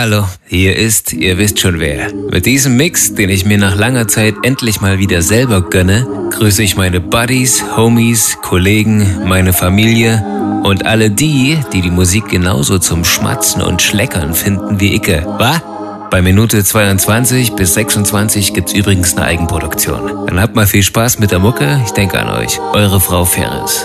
Hallo, hier ist, ihr wisst schon wer. Mit diesem Mix, den ich mir nach langer Zeit endlich mal wieder selber gönne, grüße ich meine Buddies, Homies, Kollegen, meine Familie und alle die, die die Musik genauso zum Schmatzen und Schleckern finden wie Icke. Was? Bei Minute 22 bis 26 gibt's übrigens eine Eigenproduktion. Dann habt mal viel Spaß mit der Mucke. Ich denke an euch. Eure Frau Ferris.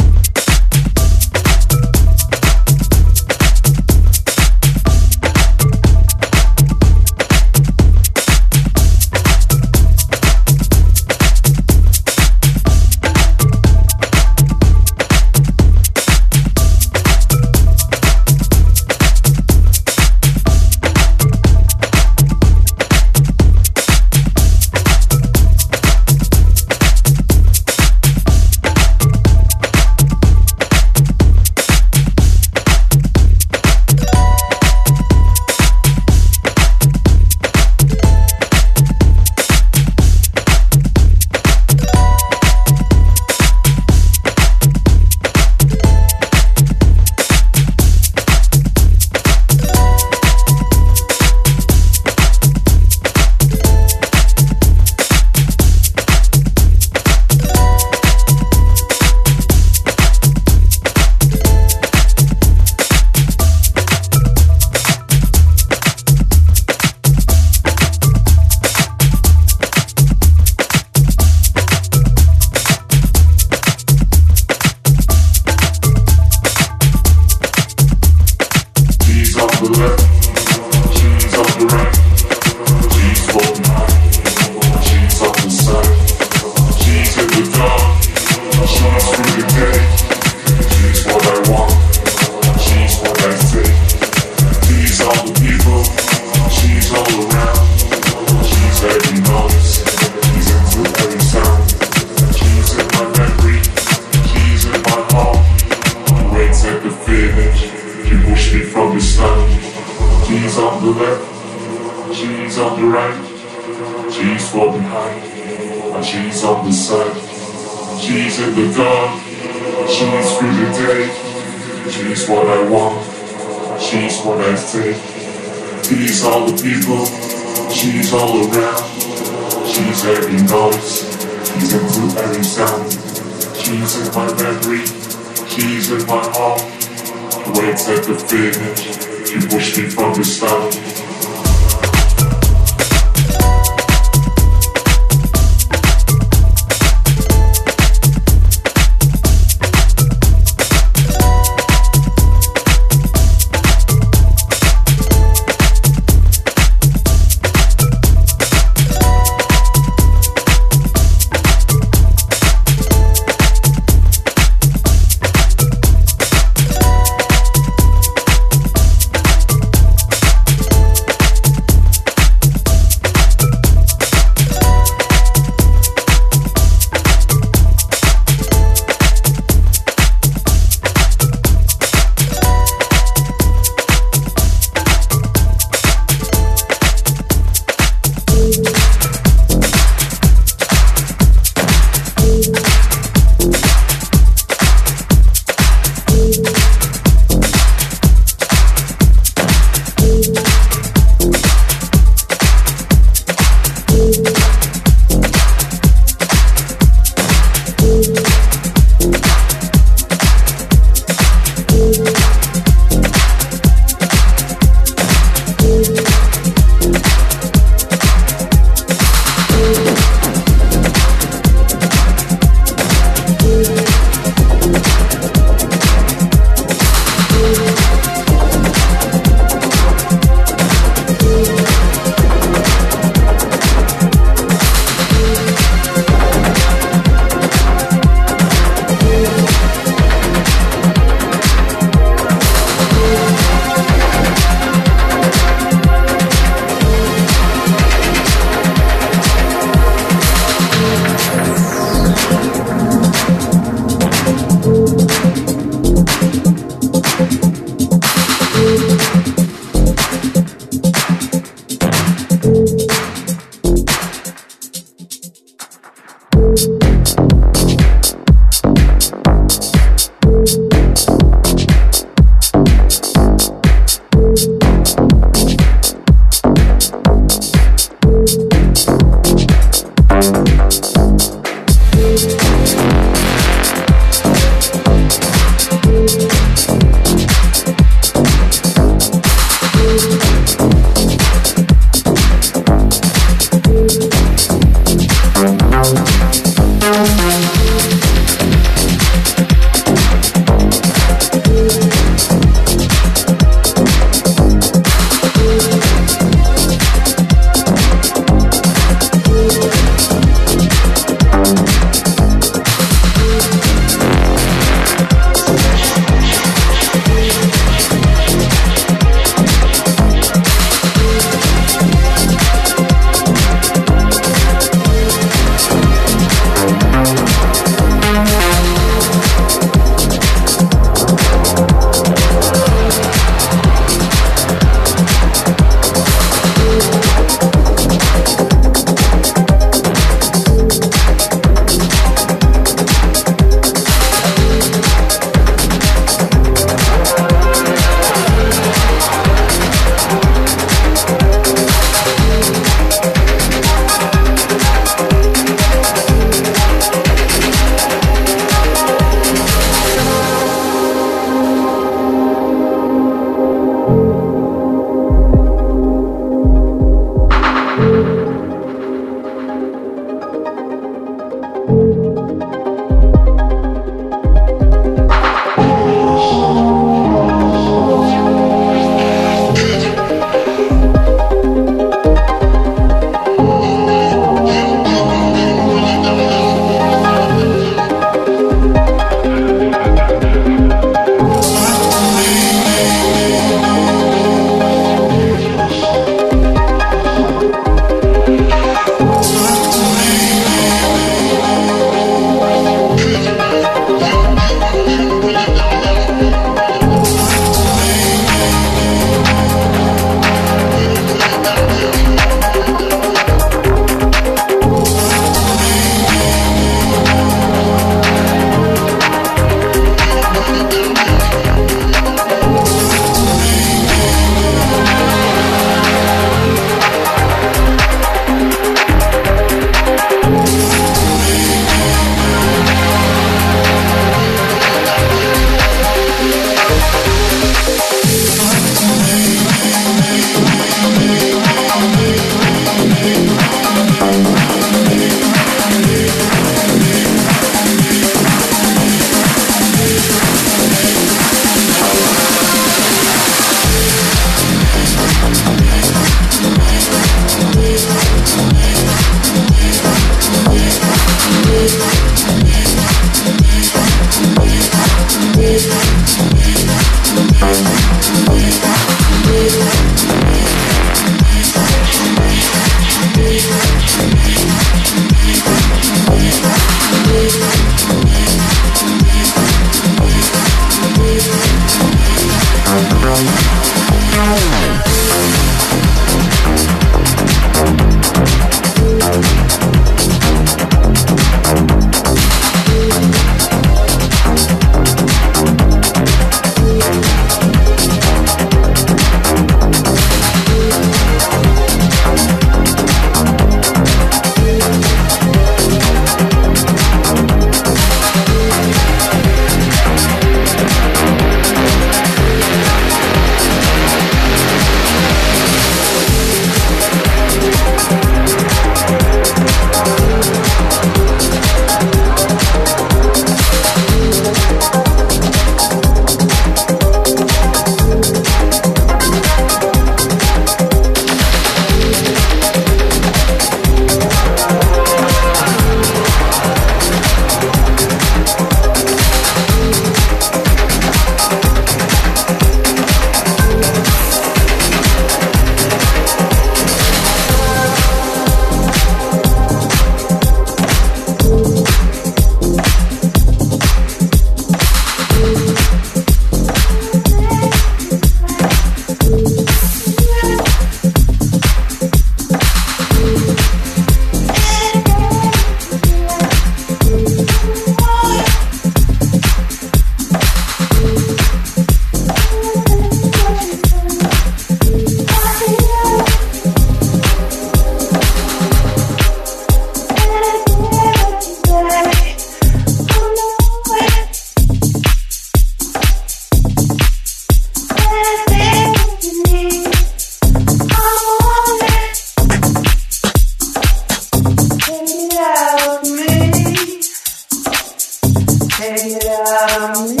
Take it out of me.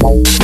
Bye.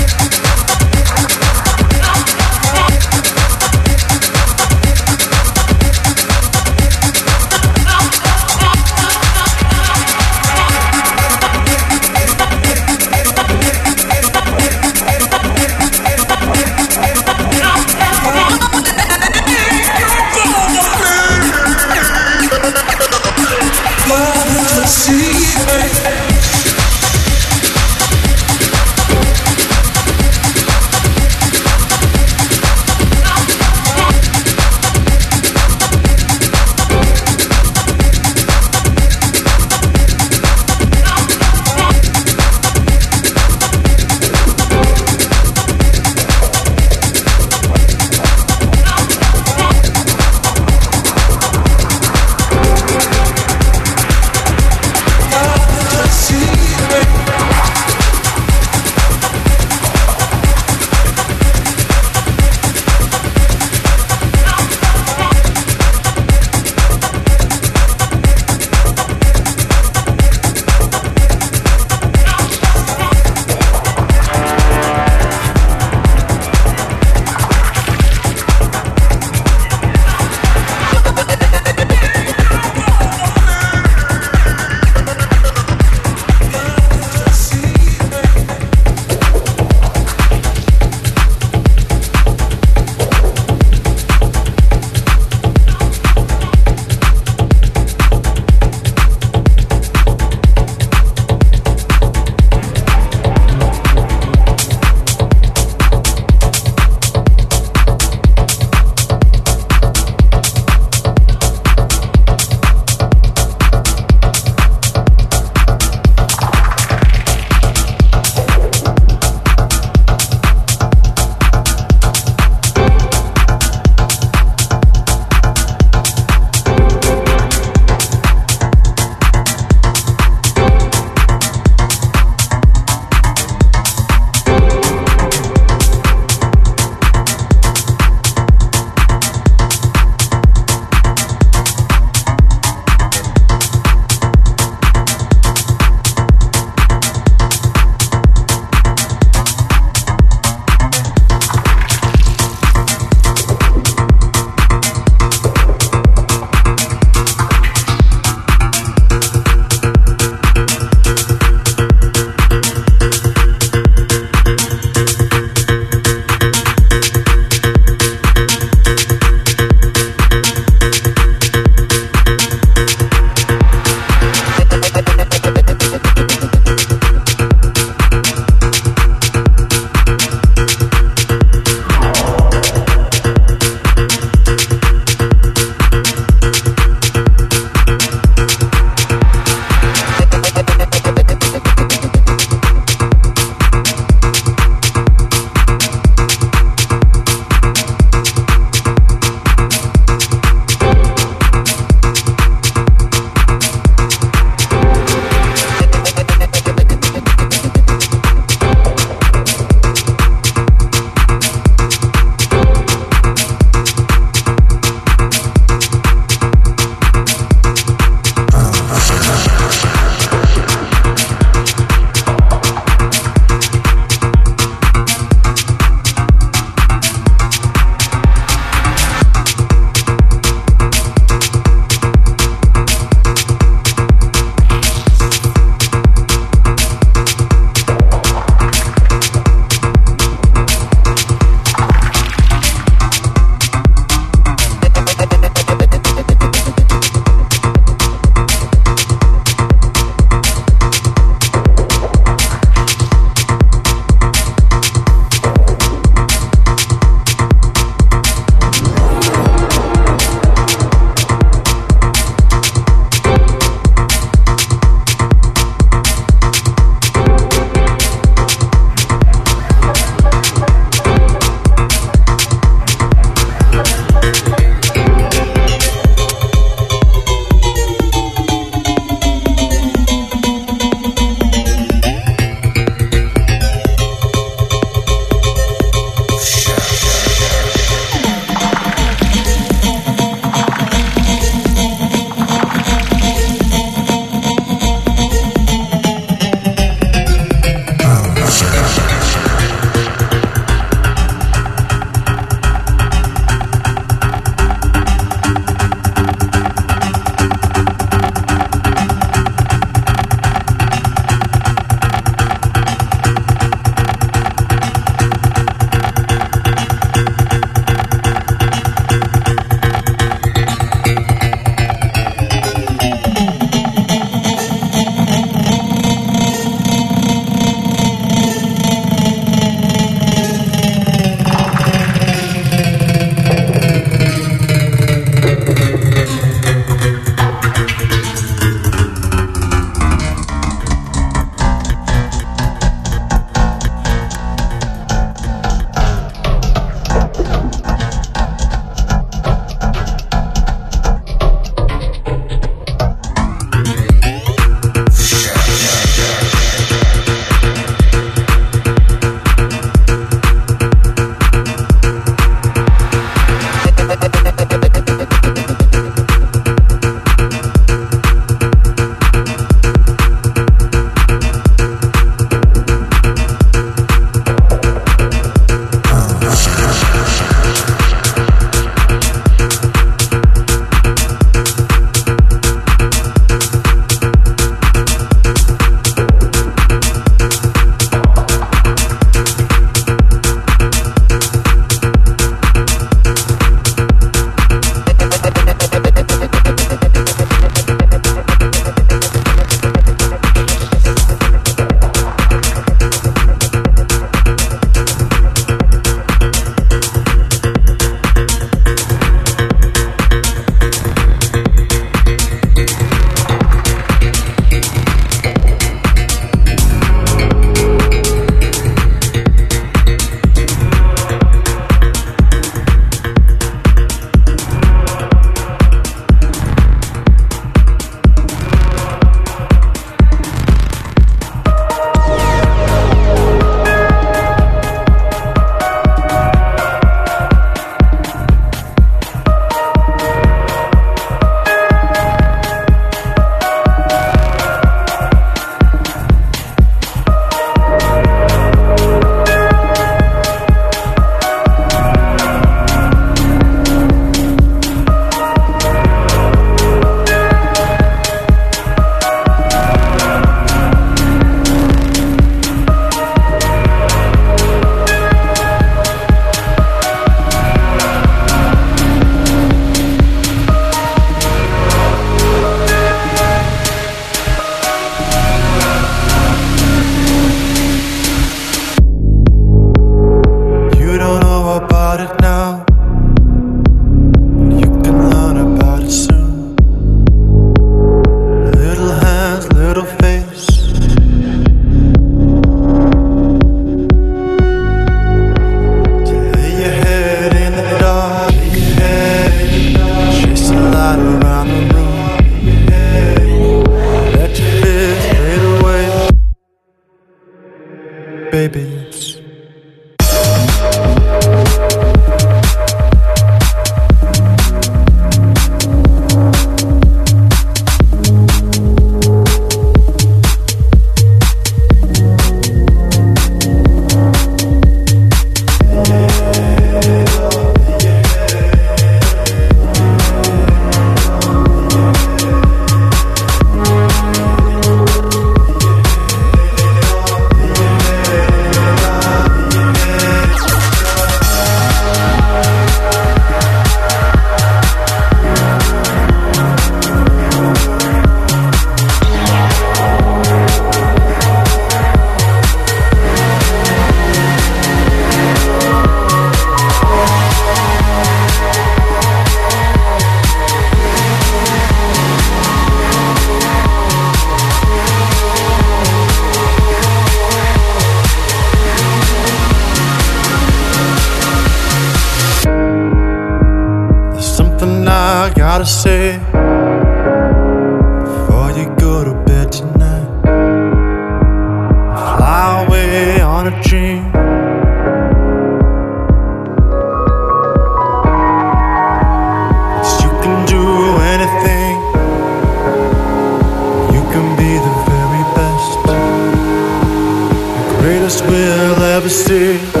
See.